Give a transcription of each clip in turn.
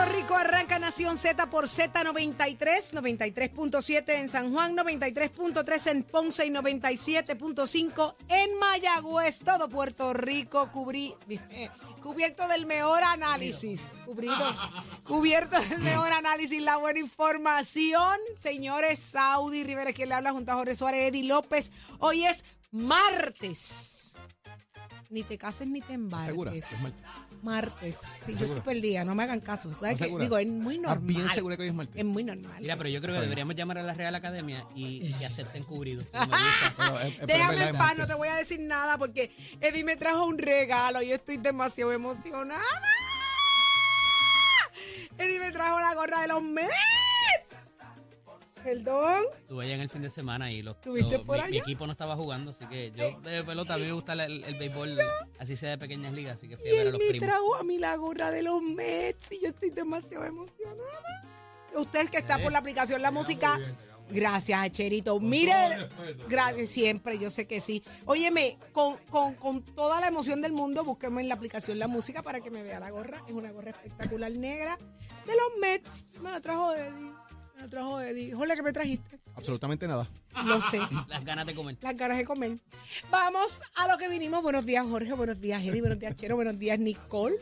Puerto Rico arranca Nación Z por Z93, 93.7 en San Juan, 93.3 en Ponce y 97.5 en Mayagüez. Todo Puerto Rico cubrí, eh, cubierto del mejor análisis. Cubrido, cubierto del mejor análisis, la buena información. Señores, Saudi Rivera, quien le habla junto a Jorge Suárez, Eddie López. Hoy es martes. Ni te cases ni te embarques. ¿Segura? Es martes. Sí, yo estoy perdida, no me hagan caso. ¿Sabes qué? Digo, es muy ¿Estás normal. bien segura que hoy es martes? Es muy normal. Mira, pero yo creo que deberíamos llamar a la Real Academia y que acepten cubrido. Es verdad, Déjame en paz, no te voy a decir nada porque Eddie me trajo un regalo y estoy demasiado emocionada. Eddie me trajo la gorra de los Mets. Perdón. Estuve allá en el fin de semana y los, ¿Estuviste los- por mi, mi allá? equipo no estaba jugando, así que yo de pelota a mí me gusta el, el- el béisbol, así sea de pequeñas ligas, así que fui Y a ver a él los me primos. trajo a mí la gorra de los Mets y yo estoy demasiado emocionada. Usted que está por la aplicación La Música. Gracias, Cherito. Mire, gracias siempre, yo sé que sí. Óyeme, con, con, con toda la emoción del mundo, búsqueme en la aplicación La Música para que me vea la gorra. Es una gorra espectacular negra de los Mets. Me la trajo Eddie. Me la trajo Eddie. Hola, ¿qué me trajiste? Absolutamente nada. Lo sé. Las ganas de comer. Las ganas de comer. Vamos a lo que vinimos. Buenos días, Jorge. Buenos días, Eddie. Buenos días, Chero. Buenos días, Nicole.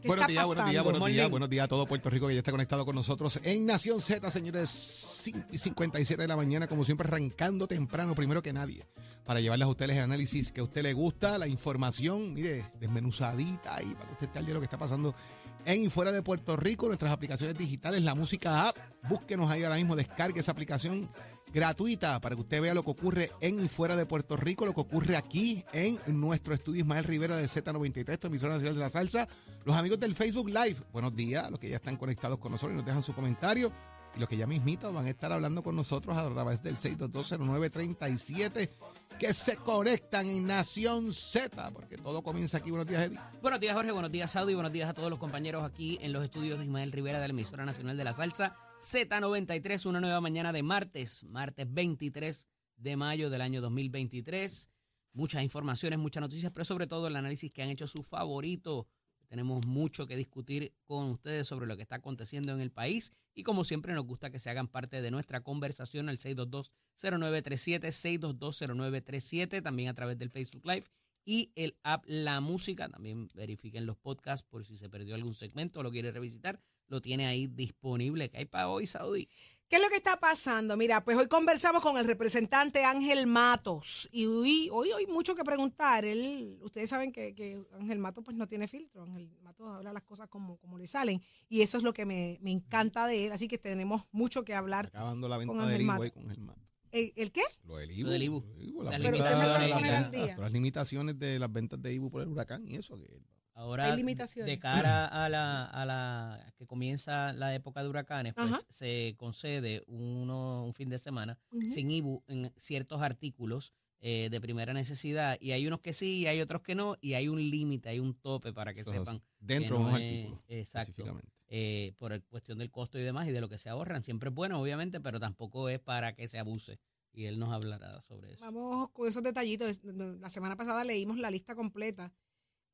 ¿Qué Buenos días, buenos días, buenos días, buenos días a todo Puerto Rico que ya está conectado con nosotros en Nación Z, señores, 5 y 57 de la mañana, como siempre, arrancando temprano, primero que nadie, para llevarles a ustedes el análisis que a usted le gusta, la información, mire, desmenuzadita ahí, para que usted esté al día de lo que está pasando en y fuera de Puerto Rico, nuestras aplicaciones digitales, la música app, búsquenos ahí ahora mismo, descargue esa aplicación gratuita para que usted vea lo que ocurre en y fuera de Puerto Rico, lo que ocurre aquí en nuestro estudio Ismael Rivera de Z93, tu emisora nacional de la salsa. Los amigos del Facebook Live, buenos días, los que ya están conectados con nosotros y nos dejan su comentario. Y los que ya mismito van a estar hablando con nosotros a través del 6220937 que se conectan en Nación Z, porque todo comienza aquí. Buenos días, Eddie. Buenos días, Jorge. Buenos días, Saudi. Buenos días a todos los compañeros aquí en los estudios de Ismael Rivera de la emisora nacional de la salsa Z93. Una nueva mañana de martes, martes 23 de mayo del año 2023. Muchas informaciones, muchas noticias, pero sobre todo el análisis que han hecho sus favoritos. Tenemos mucho que discutir con ustedes sobre lo que está aconteciendo en el país y como siempre nos gusta que se hagan parte de nuestra conversación al 622-0937, 622-0937, también a través del Facebook Live y el app La Música. También verifiquen los podcasts por si se perdió algún segmento o lo quiere revisitar. Lo tiene ahí disponible. ¿Qué hay para hoy, Saudi? ¿Qué es lo que está pasando? Mira, pues hoy conversamos con el representante Ángel Matos y hoy hoy hay mucho que preguntar. Él, ustedes saben que, que Ángel Matos pues no tiene filtro. Ángel Matos habla las cosas como, como le salen y eso es lo que me, me encanta de él. Así que tenemos mucho que hablar. Acabando la venta Con del Ángel Ibu Mato. ahí con el mato. ¿El, el qué? Lo del Ibu. Lo del Ibu. la- las limitaciones de las ventas de Ibu por el huracán y eso. Que, Ahora, Hay limitaciones. de cara a la, a la que comienza la época de huracanes, pues Ajá. se concede uno, un fin de semana sin IBU en ciertos artículos eh, de primera necesidad. Y hay unos que sí, y hay otros que no, y hay un límite, hay un tope para que sepan. dentro que de no unos es- artículos. Exacto. Específicamente. eh, por el cuestión del costo y demás y de lo que se ahorran. Siempre es bueno, obviamente, pero tampoco es para que se abuse. Y él nos hablará sobre eso. Vamos con esos detallitos. La semana pasada leímos la lista completa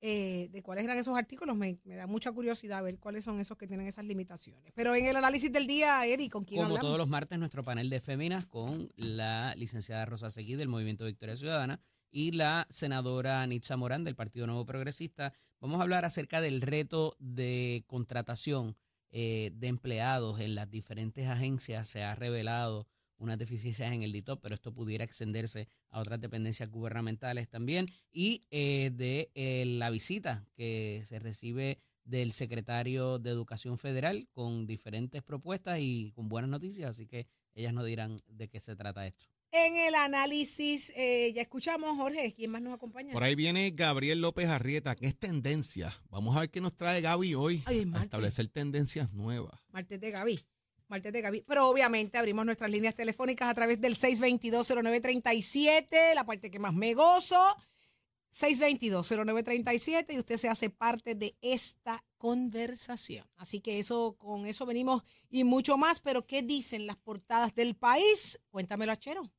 eh, de cuáles eran esos artículos. Me, me da mucha curiosidad ver cuáles son esos que tienen esas limitaciones. Pero en el análisis del día, Eddie, ¿con quién Como hablamos? todos los martes, nuestro panel de féminas con la licenciada Rosa Seguí del Movimiento Victoria Ciudadana y la senadora Nitza Morán del Partido Nuevo Progresista. Vamos a hablar acerca del reto de contratación eh, de empleados en las diferentes agencias. Se ha revelado unas deficiencias en el DITOP, pero esto pudiera extenderse a otras dependencias gubernamentales también. Y eh, de eh, la visita que se recibe del secretario de Educación Federal con diferentes propuestas y con buenas noticias, así que ellas nos dirán de qué se trata esto. En el análisis, eh, ya escuchamos, Jorge, ¿quién más nos acompaña? Por ahí viene Gabriel López Arrieta, que es tendencia. Vamos a ver qué nos trae Gaby hoy. Ay, es a establecer tendencias nuevas. Martes de Gaby. Martes de Gaby. Pero obviamente abrimos nuestras líneas telefónicas a través del 622-0937, la parte que más me gozo. 622-0937 y usted se hace parte de esta conversación. Así que eso, con eso venimos y mucho más. Pero, ¿qué dicen las portadas del país? Cuéntamelo, Achero.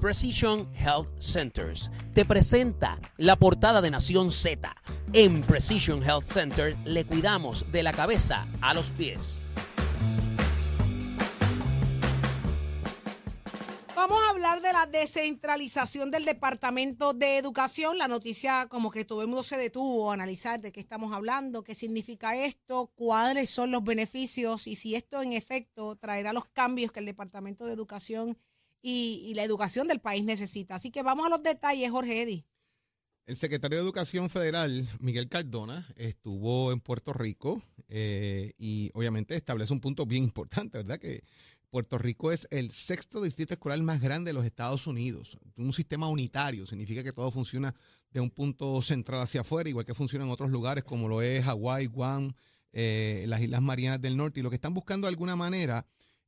Precision Health Centers te presenta la portada de Nación Z. En Precision Health Center le cuidamos de la cabeza a los pies. Vamos a hablar de la descentralización del Departamento de Educación. La noticia como que todo el mundo se detuvo a analizar de qué estamos hablando, qué significa esto, cuáles son los beneficios y si esto en efecto traerá los cambios que el Departamento de Educación y, la educación del país necesita. Así que vamos a los detalles, Jorge Eddy. El secretario de Educación Federal, Miguel Cardona, estuvo en Puerto Rico eh, y obviamente establece un punto bien importante, ¿verdad? Que Puerto Rico es el sexto distrito escolar más grande de los Estados Unidos. Un sistema unitario significa que todo funciona de un punto central hacia afuera, igual que funciona en otros lugares como lo es Hawái, Guam, eh, las Islas Marianas del Norte. Y lo que están buscando de alguna manera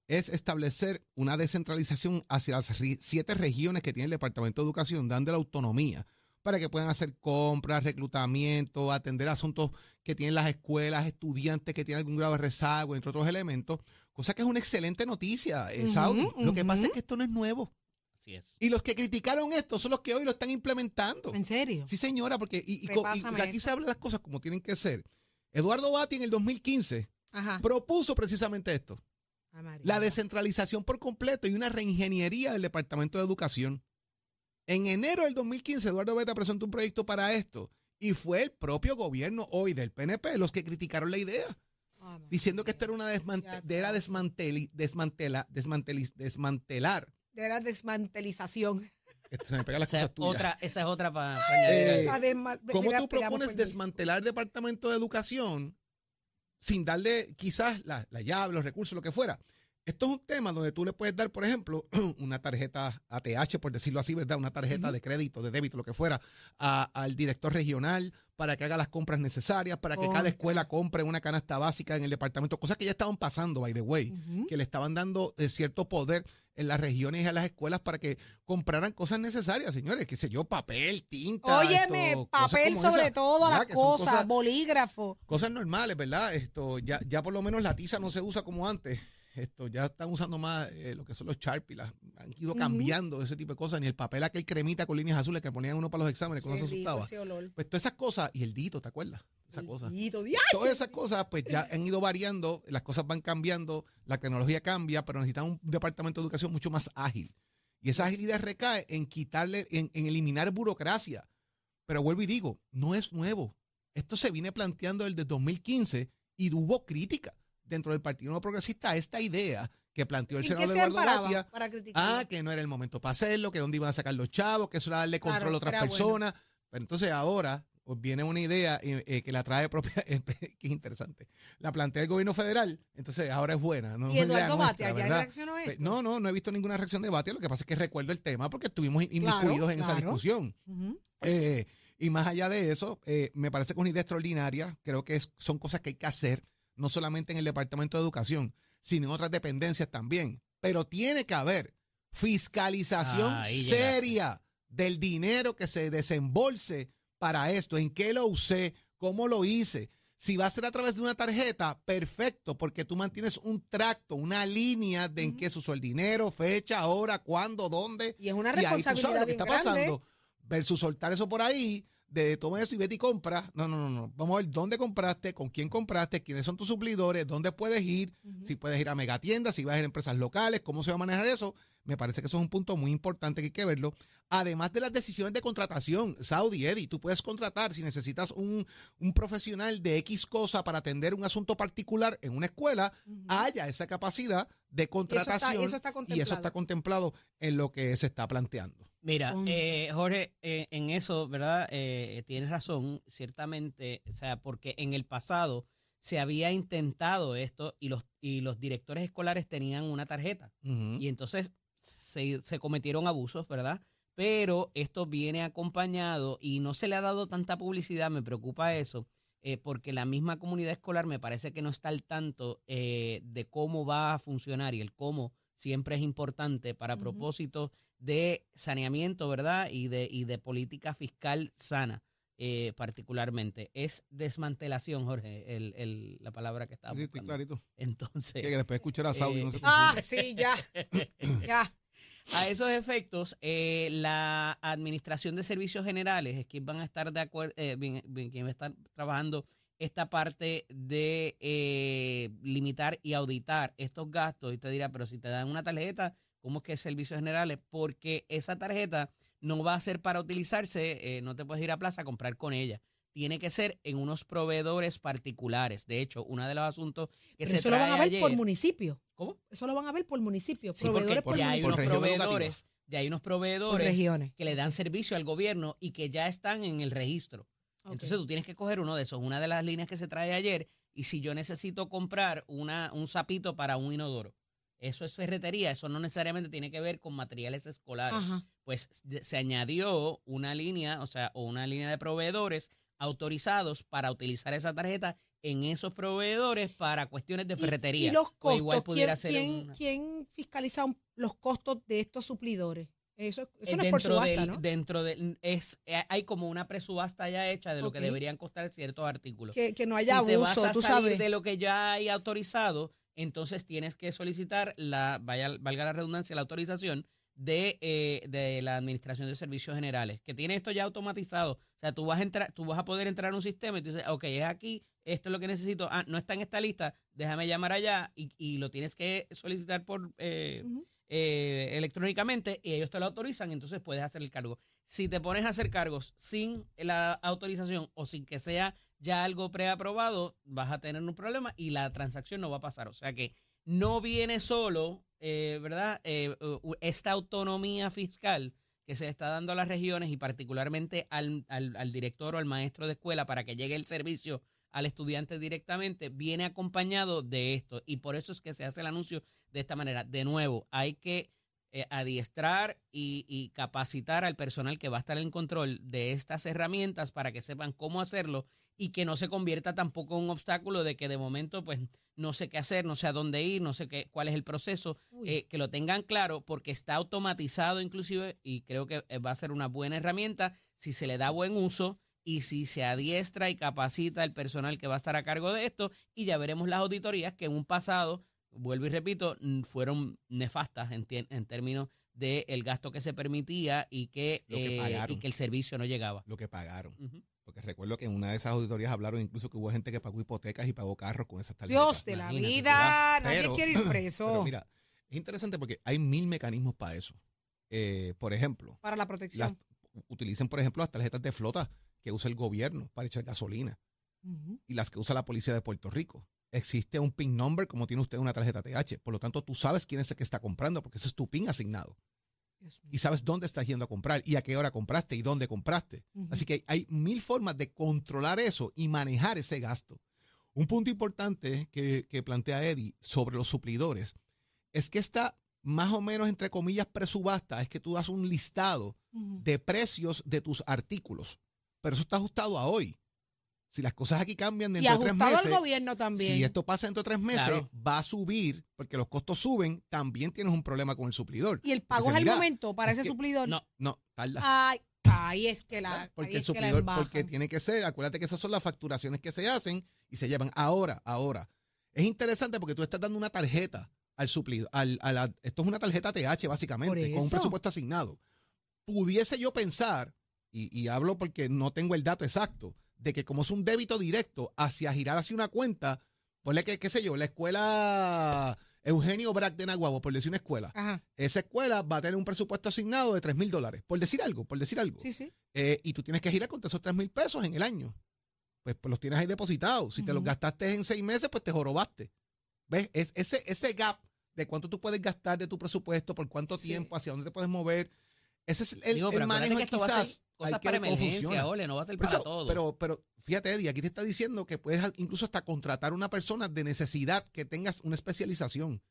es establecer una descentralización hacia las siete regiones que tiene el Departamento de Educación, dando la autonomía para que puedan hacer compras, reclutamiento, atender asuntos que tienen las escuelas, estudiantes que tienen algún grado de rezago, entre otros elementos, cosa que es una excelente noticia, eh, Saudi. Lo que pasa es que esto no es nuevo. Así es. Y los que criticaron esto son los que hoy lo están implementando. ¿En serio? Sí, señora, porque y, y- aquí se hablan las cosas como tienen que ser. Eduardo Bati en el 2015 Ajá. propuso precisamente esto. Ah. La descentralización por completo y una reingeniería del Departamento de Educación. En enero del 2015, Eduardo Beta presentó un proyecto para esto y fue el propio gobierno hoy del PNP los que criticaron la idea. Diciendo que esto era una desmante- de era desmanteli- desmantela- desmanteli- desmantelar. Era desmantelización. Esto se me pega las Esa es cosas tuyas. otra, esa es otra para añadir. Eh, ¿Cómo tú propones desmantelar el Departamento de Educación sin darle quizás la, la llave, los recursos, lo que fuera? Esto es un tema donde tú le puedes dar, por ejemplo, una tarjeta ATH, por decirlo así, ¿verdad? Una tarjeta de crédito, de débito, lo que fuera, a- al director regional para que haga las compras necesarias, para que cada escuela compre una canasta básica en el departamento, cosas que ya estaban pasando, by the way, que le estaban dando eh, cierto poder en las regiones y a las escuelas para que compraran cosas necesarias, señores, qué sé yo, papel, tinta. Óyeme, esto, cosas papel sobre esas, todo, las son cosas, bolígrafo. cosas normales, ¿verdad? Esto ya, ya por lo menos la tiza no se usa como antes. Esto ya están usando más eh, lo que son los Sharpie, las, han ido cambiando ese tipo de cosas, ni el papel aquel cremita con líneas azules que ponían uno para los exámenes, uno se asustaba. Pues todas esas cosas, y el dito, ¿te acuerdas? Esa cosa. Diache. Todas esas cosas, pues ya han ido variando, las cosas van cambiando, la tecnología cambia, pero necesitan un departamento de educación mucho más ágil. Y esa agilidad recae en quitarle, en, en eliminar burocracia. Pero vuelvo y digo, no es nuevo. Esto se viene planteando desde 2015 y hubo crítica dentro del Partido Nuevo Progresista esta idea que planteó el ¿En qué senador se Eduardo Batia. Ah, que no era el momento para hacerlo, que dónde iban a sacar los chavos, que eso era darle Claro, control a otras bueno. personas. Pero entonces ahora pues, viene una idea eh, eh, que la trae propia, que es interesante. La plantea el gobierno federal, entonces ahora es buena. No y Eduardo Batia, ¿ya reaccionó a esto? No, no, no he visto ninguna reacción de Batia. Lo que pasa es que recuerdo el tema porque estuvimos Claro, inmiscuidos en esa discusión. Eh, y más allá de eso, eh, me parece que es una idea extraordinaria. Creo que es- son cosas que hay que hacer, no solamente en el Departamento de Educación, sino en otras dependencias también. Pero tiene que haber fiscalización Ahí llegaste. seria del dinero que se desembolse para esto. ¿En qué lo usé? ¿Cómo lo hice? Si va a ser a través de una tarjeta, perfecto, porque tú mantienes un tracto, una línea de en qué se usó el dinero, fecha, hora, cuándo, dónde. Y es una Y ahí tú sabes responsabilidad lo que está grande. pasando. Versus soltar eso por ahí, de toma eso y vete y compra. No, no, no, no. Vamos a ver dónde compraste, con quién compraste, quiénes son tus suplidores, dónde puedes ir, si puedes ir a megatiendas, si vas a ir a empresas locales, cómo se va a manejar eso. Me parece que eso es un punto muy importante que hay que verlo. Además de las decisiones de contratación, Saudi, Eddie, tú puedes contratar si necesitas un, un profesional de X cosa para atender un asunto particular en una escuela, haya esa capacidad de contratación eso está y eso está contemplado en lo que se está planteando. Mira, eh, Jorge, eh, en eso, ¿verdad? Eh, tienes razón, ciertamente, o sea, porque en el pasado se había intentado esto y los, y los directores escolares tenían una tarjeta y entonces se, se cometieron abusos, ¿verdad? Pero esto viene acompañado y no se le ha dado tanta publicidad, me preocupa eso, eh, porque la misma comunidad escolar me parece que no está al tanto eh, de cómo va a funcionar y el cómo siempre es importante para Ujú. propósitos de saneamiento, ¿verdad? Y de, y de política fiscal sana, eh, particularmente. Es desmantelación, Jorge, el, el- la palabra que estaba Sí, estoy clarito. Entonces, Que, después escuchar a Saudi. eh, no se Ah, confunda. sí, ya. ya. A esos efectos, eh, la Administración de Servicios Generales es quien van a estar de acuerdo, eh, bien- bien- quien va a estar trabajando esta parte de eh, limitar y auditar estos gastos. Y te dirá, pero si te dan una tarjeta, ¿cómo es que es Servicios Generales? Porque esa tarjeta no va a ser para utilizarse, eh, no te puedes ir a plaza a comprar con ella. Tiene que ser en unos proveedores particulares. De hecho, uno de los asuntos que Pero se eso lo van a ver ayer, por municipio. ¿Cómo? Eso lo van a ver por municipio. Sí, porque proveedores por ya hay unos proveedores, ya hay unos proveedores regiones. que le dan servicio al gobierno y que ya están en el registro. Entonces tú tienes que coger uno de esos, una de las líneas que se trae ayer, y si yo necesito comprar una, un sapito para un inodoro, eso es ferretería, eso no necesariamente tiene que ver con materiales escolares. Ajá. Pues se añadió una línea, o sea, o una línea de proveedores autorizados para utilizar esa tarjeta en esos proveedores para cuestiones de ferretería. Y, los costos, igual pudiera ¿quién, ser quién, una- quién fiscaliza los costos de estos suplidores? Eso, eso Eh, no es por subasta, del, ¿no? dentro del es eh, hay como una presubasta ya hecha de lo que deberían costar ciertos artículos. Que, que no haya si te vas abuso, a tú salir sabes. de lo que ya hay autorizado, entonces tienes que solicitar la vaya valga la redundancia la autorización de, eh, de la Administración de Servicios Generales, que tiene esto ya automatizado. O sea, tú vas a entrar, tú vas a poder entrar a un sistema y tú dices, ok, es aquí, esto es lo que necesito, ah, no está en esta lista, déjame llamar allá y, y lo tienes que solicitar por eh. Eh, electrónicamente y ellos te lo autorizan, entonces puedes hacer el cargo. Si te pones a hacer cargos sin la autorización o sin que sea ya algo preaprobado, vas a tener un problema y la transacción no va a pasar. O sea que no viene solo, eh, ¿verdad? Eh, esta autonomía fiscal que se está dando a las regiones y particularmente al- al director o al maestro de escuela para que llegue el servicio al estudiante directamente, viene acompañado de esto. Y por eso es que se hace el anuncio de esta manera. De nuevo, hay que eh, adiestrar y, y capacitar al personal que va a estar en control de estas herramientas para que sepan cómo hacerlo y que no se convierta tampoco en un obstáculo de que de momento pues no sé qué hacer, no sé a dónde ir, no sé qué, cuál es el proceso, eh, que lo tengan claro porque está automatizado inclusive y creo que eh, va a ser una buena herramienta si se le da buen uso y si se adiestra y capacita el personal que va a estar a cargo de esto y ya veremos las auditorías que en un pasado, vuelvo y repito, fueron nefastas en, términos del gasto que se permitía y que, eh, pagaron. y que el servicio no llegaba. Lo que pagaron. Porque recuerdo que en una de esas auditorías hablaron incluso que hubo gente que pagó hipotecas y pagó carros con esas tarjetas. Dios de la Imagínate, vida, nadie quiere ir preso Pero mira, es interesante porque hay mil mecanismos para eso. Eh, por ejemplo, para la protección. las, utilicen, por ejemplo, las tarjetas de flota que usa el gobierno para echar gasolina y las que usa la policía de Puerto Rico. Existe un PIN number como tiene usted una tarjeta TH. Por lo tanto, tú sabes quién es el que está comprando porque ese es tu PIN asignado. Y sabes dónde estás yendo a comprar y a qué hora compraste y dónde compraste. Así que hay mil formas de controlar eso y manejar ese gasto. Un punto importante que, que plantea Eddie sobre los suplidores es que esta más o menos entre comillas presubasta es que tú das un listado de precios de tus artículos, pero eso está ajustado a hoy. Si las cosas aquí cambian Y dentro de tres meses, al gobierno también. si esto pasa dentro de tres meses, Claro. va a subir porque los costos suben, también tienes un problema con el suplidor. y el pago Dice, es al momento para es ese que- suplidor. No, No, tarda. Ay, ahí es que la. Porque el suplidor, porque tiene que ser, acuérdate que esas son las facturaciones que se hacen y se llevan ahora, ahora. Es interesante porque tú estás dando una tarjeta al suplido, al, a la- esto es una tarjeta TH básicamente, con un presupuesto asignado. Pudiese yo pensar, y, y hablo porque no tengo el dato exacto, de que como es un débito directo hacia girar hacia una cuenta, ponle que, qué sé yo, la escuela Eugenio Brack de Naguabo, por decir una escuela, Ajá. esa escuela va a tener un presupuesto asignado de 3 mil dólares, por decir algo, por decir algo. Sí, sí. Eh, y tú tienes que girar contra esos 3 mil pesos en el año. Pues, pues los tienes ahí depositados. Si te los gastaste en seis meses, pues te jorobaste. ¿Ves? Es, ese, ese gap de cuánto tú puedes gastar de tu presupuesto, por cuánto Sí. tiempo, hacia dónde te puedes mover. Ese es el, digo, pero manejo que esto va a quizás ser cosas para emergencia. Ole, no va a ser Pero, para eso- todo. pero, pero fíjate, Eddie, aquí te está diciendo que puedes incluso hasta contratar una persona de necesidad que tengas una especialización.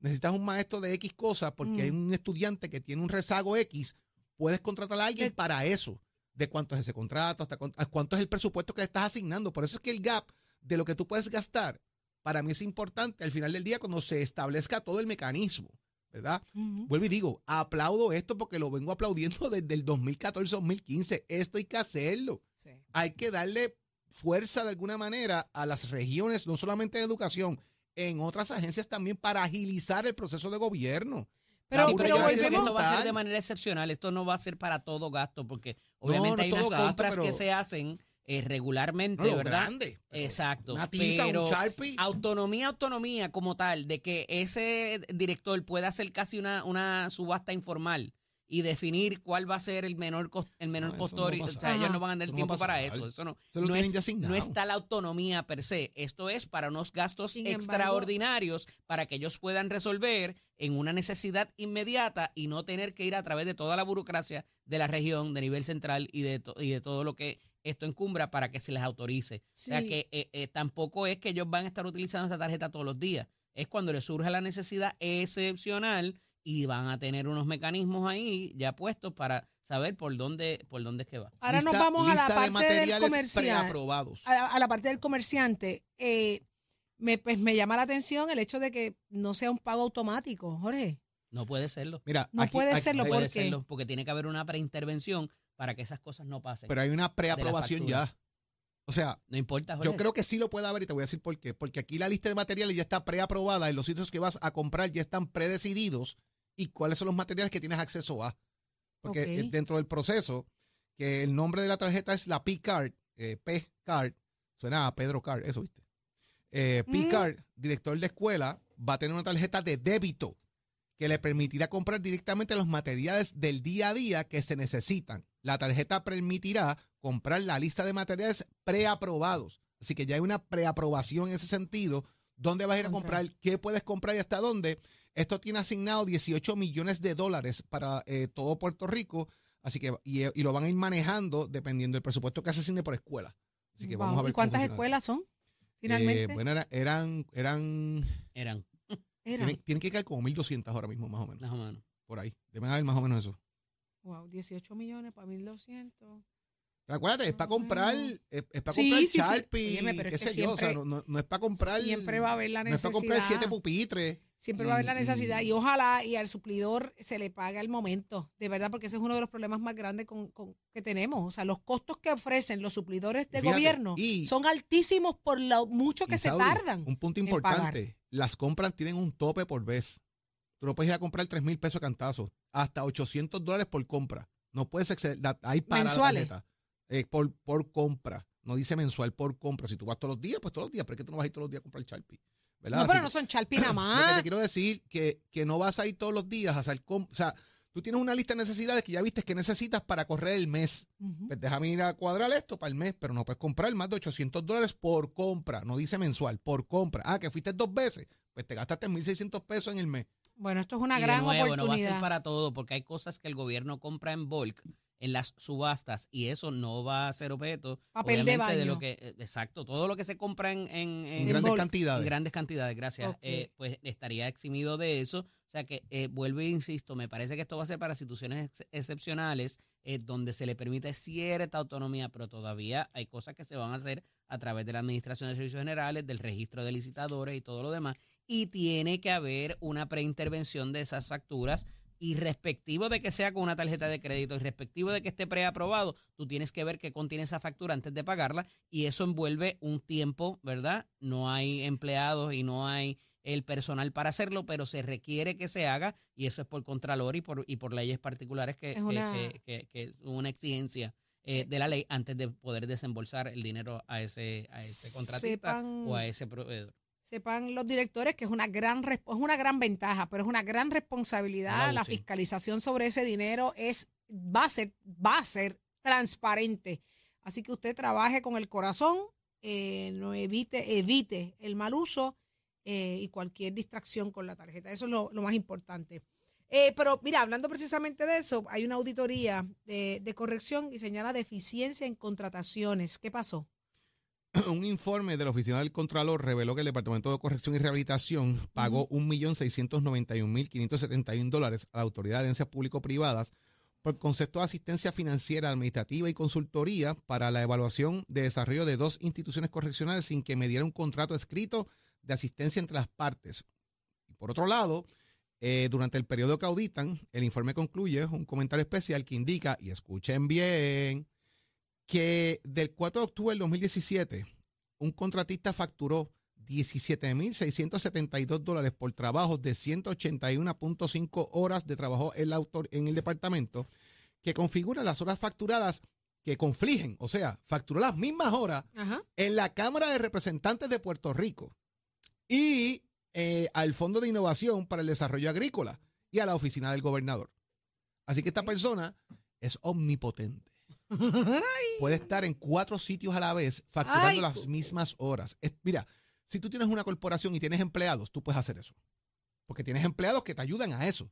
Necesitas un maestro de X cosas porque Mm. hay un estudiante que tiene un rezago X. Puedes contratar a alguien Que- para eso. De cuánto es ese contrato, hasta cuánto, cuánto es el presupuesto que le estás asignando. Por eso es que el gap de lo que tú puedes gastar, para mí es importante al final del día cuando se establezca todo el mecanismo, ¿verdad? Ujú. Vuelvo y digo, aplaudo esto porque lo vengo aplaudiendo desde el 2014-2015. Esto hay que hacerlo Sí. hay que darle fuerza de alguna manera a las regiones, no solamente de educación, en otras agencias también para agilizar el proceso de gobierno. Pero- pero esto va a ser de manera excepcional. Esto no va a ser para todo gasto, porque obviamente no hay unas gasto, compras que se hacen eh, regularmente, No, ¿verdad? grande, pero Exacto. Una tiza, pero un Sharpie. autonomía, autonomía como tal, de que ese director pueda hacer casi una, una subasta informal y definir cuál va a ser el menor el menor No, o sea, ellos no van a tener Eso no tiempo para eso. Eso no, Eso lo no, es- está la autonomía per se. Esto es para unos gastos Sin embargo- extraordinarios para que ellos puedan resolver en una necesidad inmediata y no tener que ir a través de toda la burocracia de la región, de nivel central y de, to- y de todo lo que esto encumbra para que se les autorice. O sea que eh, eh, tampoco es que ellos van a estar utilizando esta tarjeta todos los días. Es cuando les surge la necesidad excepcional y van a tener unos mecanismos ahí ya puestos para saber por dónde por dónde es que va. Ahora nos vamos a la lista de parte del preaprobados. a la, a la parte del comerciante, eh, me, pues me llama la atención el hecho de que no sea un pago automático, Jorge. No puede serlo. Mira, No puede serlo porque tiene que haber una preintervención para que esas cosas no pasen. pero hay una preaprobación ya. O sea, no importa, Jorge. yo creo que sí lo puede haber y te voy a decir por qué. Porque aquí la lista de materiales ya está preaprobada y los sitios que vas a comprar ya están predecididos y cuáles son los materiales que tienes acceso a. Porque eh, dentro del proceso, que el nombre de la tarjeta es la P-Card, eh, P-Card, suena a Pedro Card, eso viste. Eh, Mm. P-Card, director de escuela, va a tener una tarjeta de débito que le permitirá comprar directamente los materiales del día a día que se necesitan. La tarjeta permitirá comprar la lista de materiales preaprobados. Así que ya hay una preaprobación en ese sentido. ¿Dónde vas a ir a comprar? ¿Qué puedes comprar y hasta dónde? Esto tiene asignado 18 millones de dólares para eh, todo Puerto Rico. Así que, y, y lo van a ir manejando dependiendo del presupuesto que se asigne por escuela. Así que vamos a ver ¿Y cuántas escuelas son? Eh, Finalmente. bueno, era- eran, eran, Eran, Eran. tienen, tienen que caer como 1.200 ahora mismo, más o menos. más o menos. Por ahí. Deben haber más o menos eso. Wow, 18 millones para 1200. Pero acuérdate, es para comprar, es, es para Sí, comprar sí, sí. Sharpie, Óyeme, pero qué sé yo, o sea, no, no- no es para comprar, Siempre va a haber la no es para comprar necesidad. siete pupitres. Siempre va a haber la necesidad y- ojalá y al suplidor se le pague al momento, de verdad, porque ese es uno de los problemas más grandes con, con- que tenemos. O sea, los costos que ofrecen los suplidores de Fíjate, gobierno y- son altísimos por lo mucho que se tardan. Un punto importante, las compras tienen un tope por vez. Tú no puedes ir a comprar 3 mil pesos de cantazo, hasta 800 dólares por compra. No puedes exceder, hay para la. Eh, por, por compra. No dice mensual, por compra. Si tú vas todos los días, pues todos los días. Pero es que tú no vas a ir todos los días a comprar Sharpie. ¿Verdad? No, Así pero que- no son Sharpie nada Lo que más. te quiero decir que, que no vas a ir todos los días a hacer com- O sea, tú tienes una lista de necesidades que ya viste que necesitas para correr el mes. Ujú. Pues déjame ir a cuadrar esto para el mes, pero no puedes comprar más de 800 dólares por compra. No dice mensual, por compra. Ah, que fuiste dos veces, pues te gastaste 1.600 pesos en el mes. Bueno, esto es una y de gran nuevo, no va a oportunidad. ser para todo, porque hay cosas que el gobierno compra en bulk en las subastas y eso no va a ser objeto Papel de lo que eh, exacto todo lo que se compra en, en, En, en- grandes cantidades. en grandes cantidades gracias. Eh, pues estaría eximido de eso. O sea que eh, vuelvo e insisto me parece que esto va a ser para situaciones ex- excepcionales eh, donde se le permite cierta autonomía pero todavía hay cosas que se van a hacer a través de la administración de servicios generales del registro de licitadores y todo lo demás y tiene que haber una preintervención de esas facturas y respectivo de que sea con una tarjeta de crédito y respectivo de que esté preaprobado, tú tienes que ver qué contiene esa factura antes de pagarla y eso envuelve un tiempo, ¿verdad? No hay empleados y no hay el personal para hacerlo, pero se requiere que se haga y eso es por contralor y por, y por leyes particulares que Es una- que, que- que es una exigencia eh, de la ley antes de poder desembolsar el dinero a ese, a ese contratista Sepan- o a ese proveedor. Sepan los directores que es una gran es una gran ventaja, pero es una gran responsabilidad. la fiscalización sobre ese dinero es va a ser va a ser transparente. Así que usted trabaje con el corazón, eh, no evite evite el mal uso eh, y cualquier distracción con la tarjeta. Eso es lo, lo más importante. Eh, pero mira, hablando precisamente de eso, hay una auditoría de, de corrección y señala deficiencia en contrataciones. ¿Qué pasó? Un informe de la Oficina del Contralor reveló que el Departamento de Corrección y Rehabilitación pagó 1.691.571 dólares a la Autoridad de Agencias Público-Privadas por concepto de asistencia financiera, administrativa y consultoría para la evaluación de desarrollo de dos instituciones correccionales sin que mediara un contrato escrito de asistencia entre las partes. Y por otro lado, eh, durante el periodo que auditan, el informe concluye un comentario especial que indica, y escuchen bien, que del 4 de octubre del 2017, un contratista facturó 17.672 dólares por trabajo de 181.5 horas de trabajo en, la autor- en el departamento, que configura las horas facturadas que confligen, o sea, facturó las mismas horas Ajá. en la Cámara de Representantes de Puerto Rico y eh, al Fondo de Innovación para el Desarrollo Agrícola y a la Oficina del Gobernador. Así que esta persona es omnipotente. Puede estar en cuatro sitios a la vez facturando Ay, las mismas horas. Es- mira, si tú tienes una corporación y tienes empleados, tú puedes hacer eso. Porque tienes empleados que te ayudan a eso.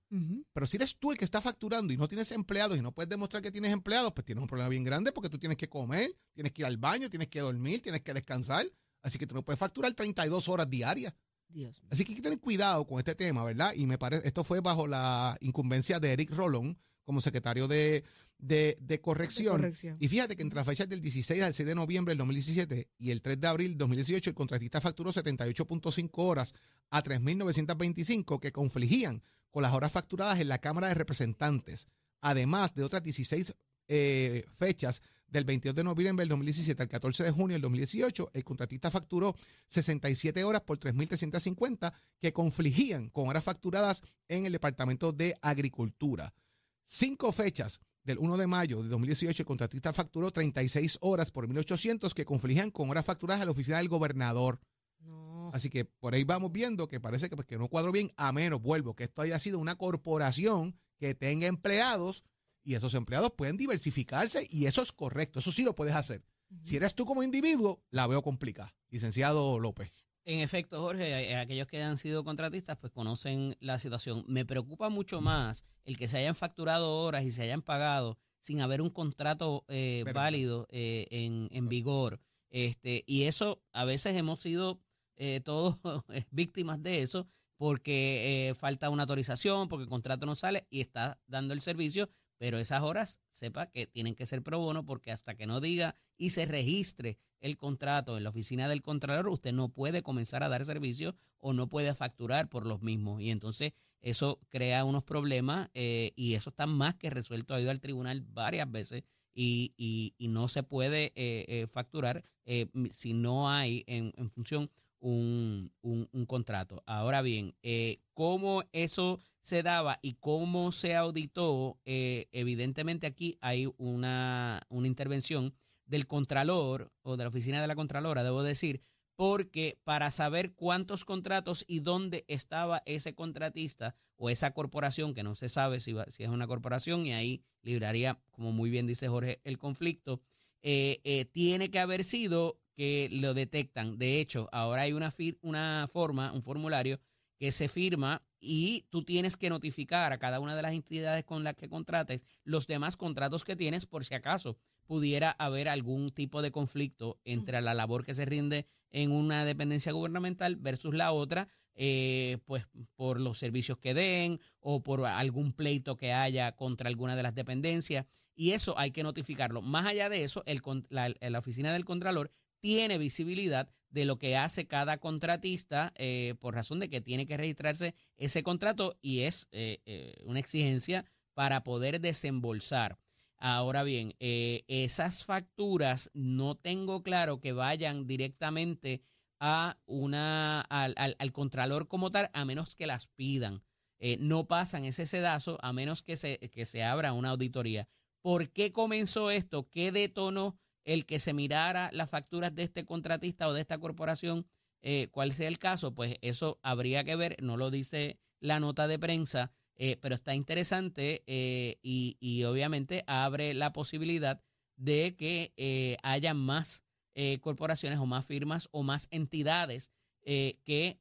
Pero si eres tú el que está facturando y no tienes empleados y no puedes demostrar que tienes empleados, pues tienes un problema bien grande porque tú tienes que comer, tienes que ir al baño, tienes que dormir, tienes que descansar. Así que tú no puedes facturar 32 horas diarias. Dios. Así que hay que tener cuidado con este tema, ¿verdad? Y me parece, esto fue bajo la incumbencia de Eric Rolón como secretario de, de- de corrección. De corrección. Y fíjate que entre las fechas del 16 al 6 de noviembre del 2017 y el 3 de abril del 2018, el contratista facturó 78.5 horas a 3.925 que confligían con las horas facturadas en la Cámara de Representantes, además de otras 16 eh, fechas del 22 de noviembre del 2017 al 14 de junio del 2018, el contratista facturó 67 horas por 3.350 que confligían con horas facturadas en el Departamento de Agricultura. Cinco fechas del 1 de mayo de 2018, el contratista facturó 36 horas por 1.800 que confligían con horas facturadas a la oficina del gobernador. No. Así que por ahí vamos viendo que parece que, pues, que no cuadro bien, a menos, vuelvo, que esto haya sido una corporación que tenga empleados y esos empleados pueden diversificarse y eso es correcto, eso sí lo puedes hacer. Si eres tú como individuo, la veo complicada. Licenciado López. En efecto, Jorge, aquellos que han sido contratistas pues conocen la situación. Me preocupa mucho más el que se hayan facturado horas y se hayan pagado sin haber un contrato eh, válido eh, en, en vigor. Este, y eso a veces hemos sido eh, todos víctimas de eso porque falta una autorización, porque el contrato no sale y está dando el servicio, pero esas horas sepa que tienen que ser pro bono porque hasta que no diga y se registre el contrato en la oficina del contralor, usted no puede comenzar a dar servicio o no puede facturar por los mismos. Y entonces eso crea unos problemas eh, y eso está más que resuelto. Ha ido al tribunal varias veces y, y- no se puede eh, eh, facturar si no hay en función un, un- contrato. Ahora bien, eh, ¿cómo eso se daba y cómo se auditó? Eh, evidentemente aquí hay una, una intervención del Contralor o de la oficina de la Contralora, debo decir, porque para saber cuántos contratos y dónde estaba ese contratista o esa corporación, que no se sabe si, va- si es una corporación y ahí libraría, como muy bien dice Jorge, el conflicto, eh, tiene que haber sido que lo detectan. De hecho, ahora hay una, una forma, un formulario que se firma y tú tienes que notificar a cada una de las entidades con las que contrates los demás contratos que tienes por si acaso pudiera haber algún tipo de conflicto entre la labor que se rinde en una dependencia gubernamental versus la otra, eh, pues por los servicios que den o por algún pleito que haya contra alguna de las dependencias. Y eso hay que notificarlo. Más allá de eso, el, la, la oficina del Contralor tiene visibilidad de lo que hace cada contratista eh, por razón de que tiene que registrarse ese contrato y es eh, eh, una exigencia para poder desembolsar. Ahora bien, esas facturas no tengo claro que vayan directamente a una al, al- al contralor como tal, a menos que las pidan. No pasan ese sedazo a menos que se, que se abra una auditoría. ¿Por qué comenzó esto? ¿Qué detonó el que se mirara las facturas de este contratista o de esta corporación? Eh, ¿Cuál sea el caso? Pues eso habría que ver, no lo dice la nota de prensa, eh, pero está interesante eh, y, y obviamente abre la posibilidad de que haya más corporaciones o más firmas o más entidades que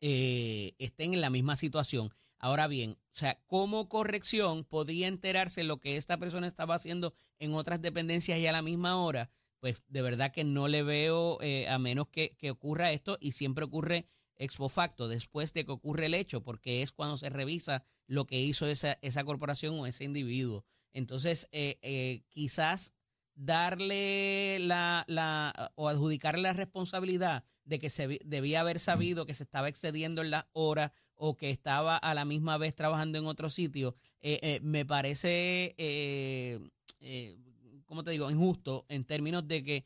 estén en la misma situación. Ahora bien, o sea, como corrección podría enterarse lo que esta persona estaba haciendo en otras dependencias y a la misma hora, pues de verdad que no le veo eh, a menos que, que ocurra esto y siempre ocurre ex facto, después de que ocurre el hecho, porque es cuando se revisa lo que hizo esa, esa corporación o ese individuo. Entonces, eh, eh, quizás darle la, la o adjudicarle la responsabilidad de que se debía haber sabido que se estaba excediendo en las horas o que estaba a la misma vez trabajando en otro sitio, eh, eh, me parece eh, eh, como te digo, injusto en términos de que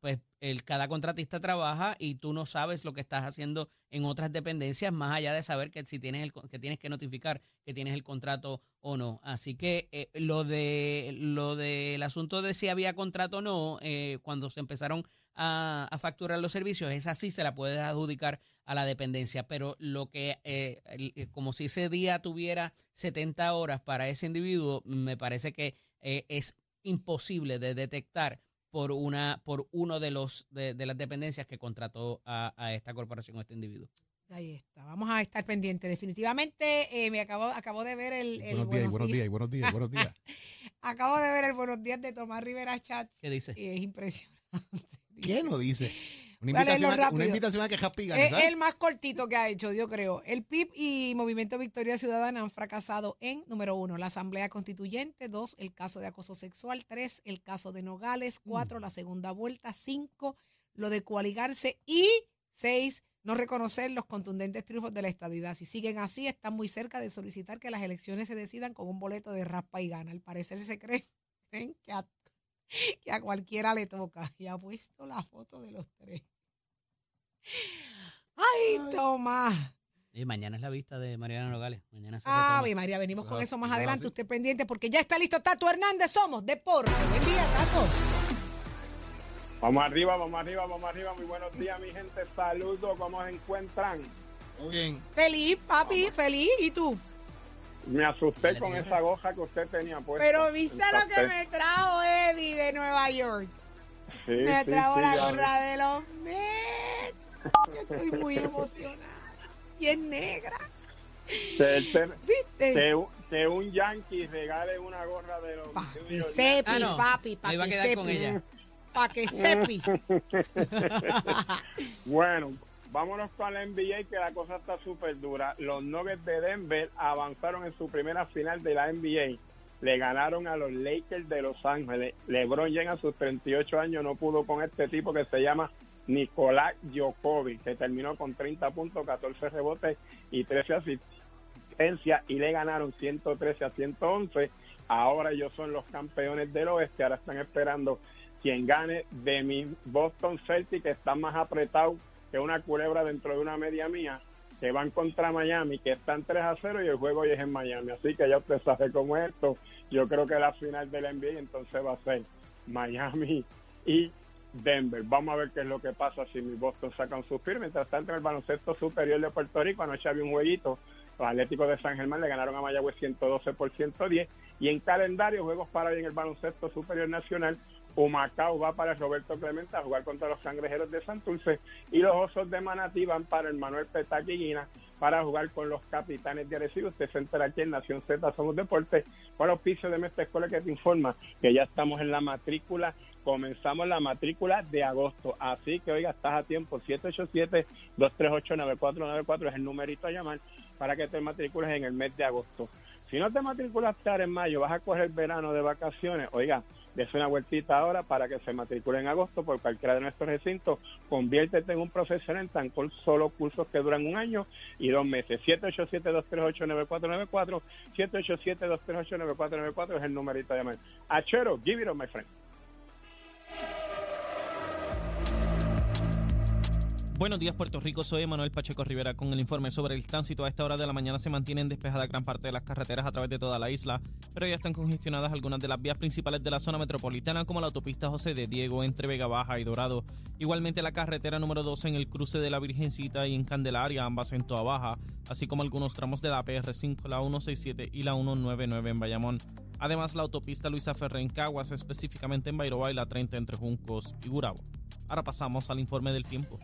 pues el, cada contratista trabaja y tú no sabes lo que estás haciendo en otras dependencias más allá de saber que si tienes el, que tienes que notificar que tienes el contrato o no. Así que lo de lo del asunto de si había contrato o no eh, cuando se empezaron a, a, facturar los servicios es así se la puedes adjudicar a la dependencia, pero lo que eh, como si ese día tuviera 70 horas para ese individuo me parece que es imposible de detectar por una por uno de los de, las dependencias que contrató a, esta corporación o a este individuo. Ahí está, vamos a estar pendientes. Definitivamente eh, me acabo, acabo de ver el, buenos, días, buenos días, buenos días, buenos días. acabo de ver el buenos días de Tomás Rivera Chats. ¿Qué dice? Y es impresionante. ¿Qué no dice? Una invitación, a, una invitación a que Es el más cortito que ha hecho, yo creo. El PIB y Movimiento Victoria Ciudadana han fracasado en, número uno, la Asamblea Constituyente, dos, el caso de acoso sexual, tres, el caso de Nogales, cuatro, mm. la segunda vuelta, cinco, lo de coaligarse y seis, no reconocer los contundentes triunfos de la estadidad. Si siguen así, están muy cerca de solicitar que las elecciones se decidan con un boleto de raspa y gana. Al parecer se creen que a que a cualquiera le toca. Y ha puesto la foto de los tres. Ay, Tomás. Y mañana es la vista de Mariana Nogales. Mañana se Ah, María, venimos con eso más adelante. Usted pendiente porque ya está listo Tato Hernández. Somos Deporte. Buen día, Tato. Vamos arriba, vamos arriba, vamos arriba. Muy buenos días, mi gente. Saludos. ¿Cómo se encuentran? Muy bien. Feliz, papi, feliz. ¿Y tú? Me asusté con esa goja que usted tenía puesta. Pero viste lo que me trajo Eddie de Nueva York. Sí, me trajo la gorra de los Mets. Estoy muy emocionada. Y es negra. ¿Viste? Que un yankee regale una gorra de los Pa que sepi, ah, papi, para que sepis. Para que sepis. bueno, Vámonos con la NBA, que la cosa está súper dura. Los Nuggets de Denver avanzaron en su primera final de la NBA. Le ganaron a los Lakers de Los Ángeles. LeBron llega a sus 38 años, no pudo con este tipo que se llama Nicolás Djokovic, que terminó con 30 puntos, 14 rebotes y 13 asistencias y le ganaron 113 a 111. Ahora ellos son los campeones del oeste, ahora están esperando quien gane de mi Boston Celtics, que está más apretado que una culebra dentro de una media mía, que van contra Miami, que están 3 a 0 y el juego hoy es en Miami. Así que ya usted sabe cómo es esto. Yo creo que la final del NBA entonces va a ser Miami y Denver. Vamos a ver qué es lo que pasa si mi Boston sacan sus suspiro. Mientras tanto, en el baloncesto superior de Puerto Rico, anoche había un jueguito. Los Atléticos de San Germán le ganaron a Mayagüez 112 por 110. Y en calendario, juegos para hoy en el baloncesto superior nacional, Humacao va para Roberto Clemente a jugar contra los cangrejeros de Santurce y los osos de Manatí van para el Manuel Petaquiguina para jugar con los capitanes de Arecibo. Usted se entera aquí en Nación Z Somos Deportes con pisos de nuestra escuela que te informa que ya estamos en la matrícula. Comenzamos la matrícula de agosto. Así que, oiga, estás a tiempo. 787-238-9494 es el numerito a llamar para que te matricules en el mes de agosto. Si no te matriculaste ahora en mayo, vas a coger verano de vacaciones. Oiga, Dese una vueltita ahora para que se matricule en agosto por cualquiera de nuestros recintos. Conviértete en un profesional en tan solo cursos que duran un año y dos meses. 787-238-9494. 787-238-9494 es el numerito de llamar. Achero, give it on, my friend. Buenos días Puerto Rico, soy Manuel Pacheco Rivera con el informe sobre el tránsito. A esta hora de la mañana se mantienen despejadas gran parte de las carreteras a través de toda la isla, pero ya están congestionadas algunas de las vías principales de la zona metropolitana como la autopista José de Diego entre Vega Baja y Dorado. Igualmente la carretera número 12 en el cruce de la Virgencita y en Candelaria, ambas en Toa Baja, así como algunos tramos de la PR5, la 167 y la 199 en Bayamón. Además la autopista Luisa Ferrer en Caguas, específicamente en Bairoa y la 30 entre Juncos y Gurabo. Ahora pasamos al informe del tiempo.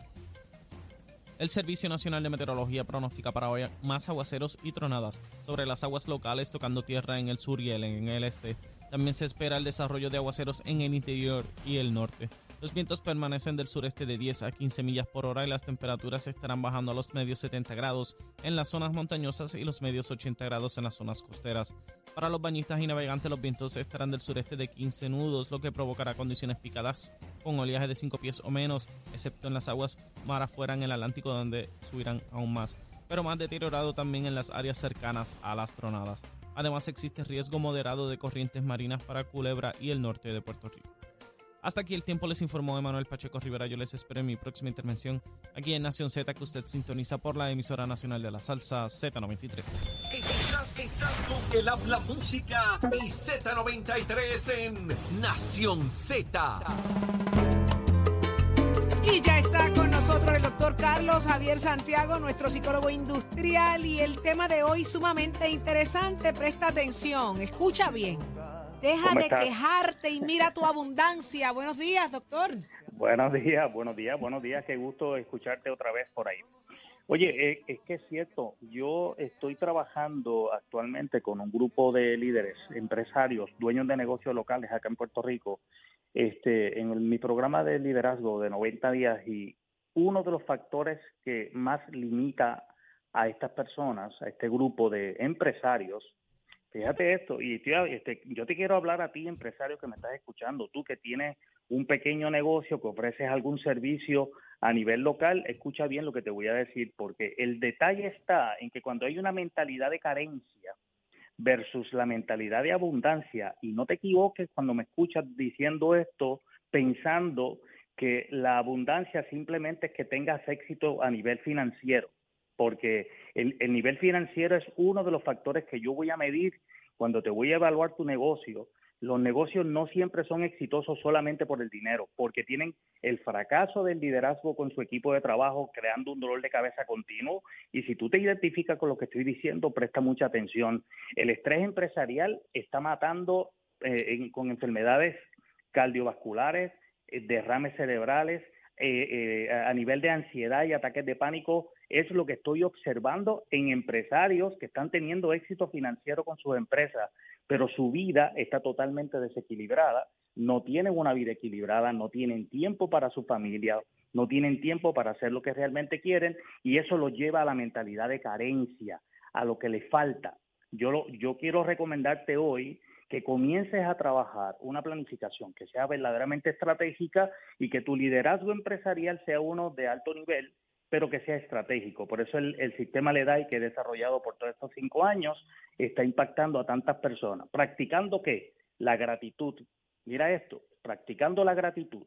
El Servicio Nacional de Meteorología pronostica para hoy más aguaceros y tronadas sobre las aguas locales tocando tierra en el sur y en el este. También se espera el desarrollo de aguaceros en el interior y el norte. Los vientos permanecen del sureste de 10 a 15 millas por hora y las temperaturas estarán bajando a los medios 70 grados en las zonas montañosas y los medios 80 grados en las zonas costeras. Para los bañistas y navegantes los vientos estarán del sureste de 15 nudos, lo que provocará condiciones picadas con oleaje de 5 pies o menos, excepto en las aguas mar afuera en el Atlántico donde subirán aún más. pero más deteriorado también en las áreas cercanas a las tronadas. Además existe riesgo moderado de corrientes marinas para Culebra y el norte de Puerto Rico. Hasta aquí el tiempo les informó Emanuel Pacheco Rivera. Yo les espero en mi próxima intervención aquí en Nación Z que usted sintoniza por la emisora nacional de la salsa Z93. Estás, estás con el habla música y Z93 en Nación Z. Y ya está con nosotros el doctor Carlos Javier Santiago, nuestro psicólogo industrial, y el tema de hoy sumamente interesante. Presta atención, escucha bien. Deja de quejarte y mira tu abundancia. Buenos días, doctor. Buenos días, buenos días, buenos días. Qué gusto escucharte otra vez por ahí. Oye, eh, es que es cierto, yo estoy trabajando actualmente con un grupo de líderes, empresarios, dueños de negocios locales acá en Puerto Rico, este, en mi programa de liderazgo de 90 días y uno de los factores que más limita a estas personas, a este grupo de empresarios, fíjate esto, y este, yo te quiero hablar a ti, empresario que me estás escuchando, tú que tienes un pequeño negocio, que ofreces algún servicio a nivel local, escucha bien lo que te voy a decir, porque el detalle está en que cuando hay una mentalidad de carencia, versus la mentalidad de abundancia. Y no te equivoques cuando me escuchas diciendo esto pensando que la abundancia simplemente es que tengas éxito a nivel financiero, porque el, el nivel financiero es uno de los factores que yo voy a medir cuando te voy a evaluar tu negocio los negocios no siempre son exitosos solamente por el dinero, porque tienen el fracaso del liderazgo con su equipo de trabajo creando un dolor de cabeza continuo. Y si tú te identificas con lo que estoy diciendo, presta mucha atención. El estrés empresarial está matando eh, con enfermedades cardiovasculares, eh, derrames cerebrales, eh, a nivel de ansiedad y ataques de pánico, es lo que estoy observando en empresarios que están teniendo éxito financiero con sus empresas pero su vida está totalmente desequilibrada, no tienen una vida equilibrada, no tienen tiempo para su familia, no tienen tiempo para hacer lo que realmente quieren y eso los lleva a la mentalidad de carencia, a lo que les falta. Yo, lo, yo quiero recomendarte hoy que comiences a trabajar una planificación que sea verdaderamente estratégica y que tu liderazgo empresarial sea uno de alto nivel pero que sea estratégico. Por eso el, el sistema LEDAI que he desarrollado por todos estos cinco años está impactando a tantas personas. ¿Practicando qué? La gratitud. Mira esto, practicando la gratitud,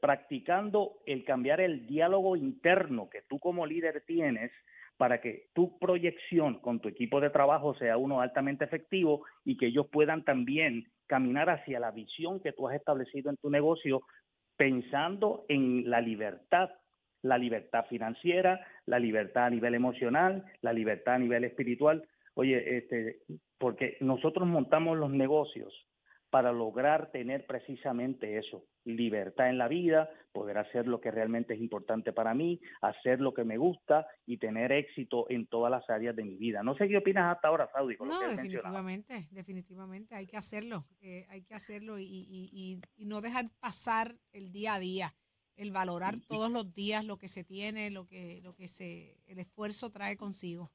practicando el cambiar el diálogo interno que tú como líder tienes para que tu proyección con tu equipo de trabajo sea uno altamente efectivo y que ellos puedan también caminar hacia la visión que tú has establecido en tu negocio pensando en la libertad la libertad financiera, la libertad a nivel emocional, la libertad a nivel espiritual. Oye, este, porque nosotros montamos los negocios para lograr tener precisamente eso, libertad en la vida, poder hacer lo que realmente es importante para mí, hacer lo que me gusta y tener éxito en todas las áreas de mi vida. No sé qué opinas hasta ahora, Saudi. no, definitivamente, definitivamente, hay que hacerlo, eh, hay que hacerlo y, y, y no dejar pasar el día a día el valorar todos los días lo que se tiene, lo que, lo que se, el esfuerzo trae consigo.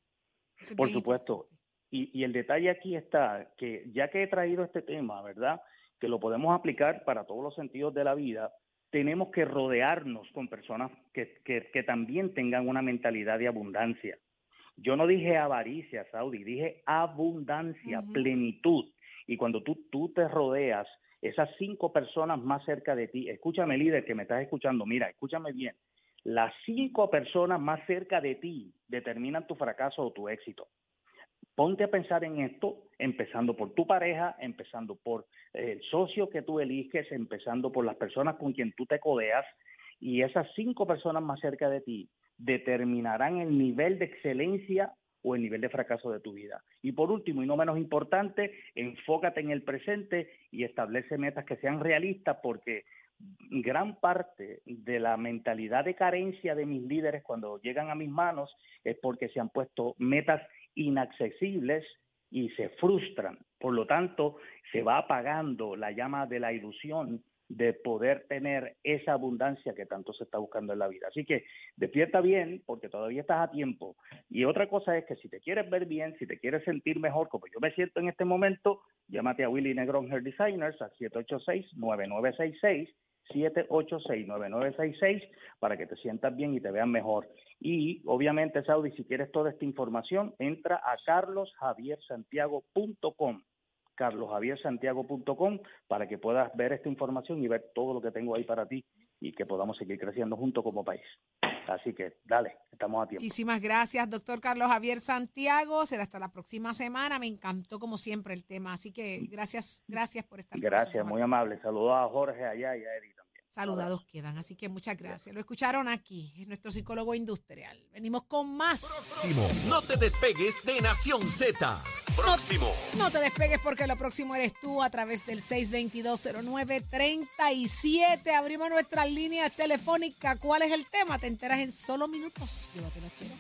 Por supuesto. Y, y, el detalle aquí está que ya que he traído este tema, ¿verdad? Que lo podemos aplicar para todos los sentidos de la vida, tenemos que rodearnos con personas que, que, que también tengan una mentalidad de abundancia. Yo no dije avaricia, Saudi, dije abundancia, plenitud. Y cuando tú, tú te rodeas esas cinco personas más cerca de ti, escúchame líder que me estás escuchando, mira, escúchame bien, las cinco personas más cerca de ti determinan tu fracaso o tu éxito. Ponte a pensar en esto, empezando por tu pareja, empezando por el socio que tú eliges, empezando por las personas con quien tú te codeas, y esas cinco personas más cerca de ti determinarán el nivel de excelencia o el nivel de fracaso de tu vida. Y por último, y no menos importante, enfócate en el presente y establece metas que sean realistas porque gran parte de la mentalidad de carencia de mis líderes cuando llegan a mis manos es porque se han puesto metas inaccesibles y se frustran. Por lo tanto, se va apagando la llama de la ilusión de poder tener esa abundancia que tanto se está buscando en la vida. Así que despierta bien porque todavía estás a tiempo. Y otra cosa es que si te quieres ver bien, si te quieres sentir mejor, como yo me siento en este momento, llámate a Willy Negrón Hair Designers al 786-9966. 786-9966 para que te sientas bien y te vean mejor. Y obviamente, Saudi, si quieres toda esta información, entra a carlosjaviersantiago.com carlosjaviersantiago.com para que puedas ver esta información y ver todo lo que tengo ahí para ti y que podamos seguir creciendo juntos como país. Así que dale, estamos a tiempo. Muchísimas gracias, doctor Carlos Javier Santiago. Será hasta la próxima semana. Me encantó como siempre el tema. Así que gracias, gracias por estar Gracias, muy amable. Saludos a Jorge allá y a Eri también. Saludados quedan, así que muchas gracias. Lo escucharon aquí, es nuestro psicólogo industrial. Venimos con más. Próximo. No te despegues de Nación Z. Próximo. No te despegues porque lo próximo eres tú a través del 6220937. Abrimos nuestras líneas telefónicas. ¿Cuál es el tema? Te enteras en solo minutos. Llévatelo, chero.